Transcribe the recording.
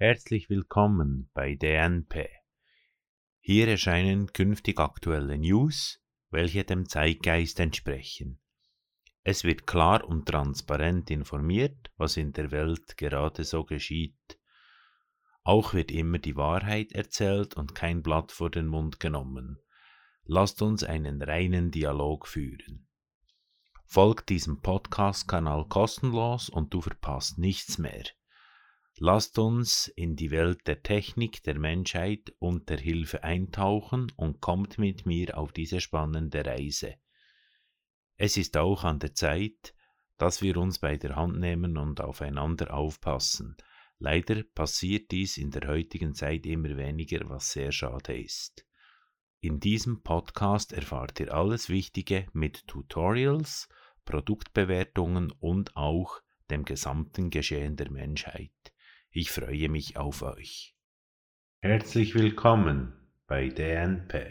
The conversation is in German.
Herzlich willkommen bei DNP. Hier erscheinen künftig aktuelle News, welche dem Zeitgeist entsprechen. Es wird klar und transparent informiert, was in der Welt gerade so geschieht. Auch wird immer die Wahrheit erzählt und kein Blatt vor den Mund genommen. Lasst uns einen reinen Dialog führen. Folgt diesem Podcast-Kanal kostenlos und du verpasst nichts mehr. Lasst uns in die Welt der Technik, der Menschheit und der Hilfe eintauchen und kommt mit mir auf diese spannende Reise. Es ist auch an der Zeit, dass wir uns bei der Hand nehmen und aufeinander aufpassen. Leider passiert dies in der heutigen Zeit immer weniger, was sehr schade ist. In diesem Podcast erfahrt ihr alles Wichtige mit Tutorials, Produktbewertungen und auch dem gesamten Geschehen der Menschheit. Ich freue mich auf euch. Herzlich willkommen bei DNP.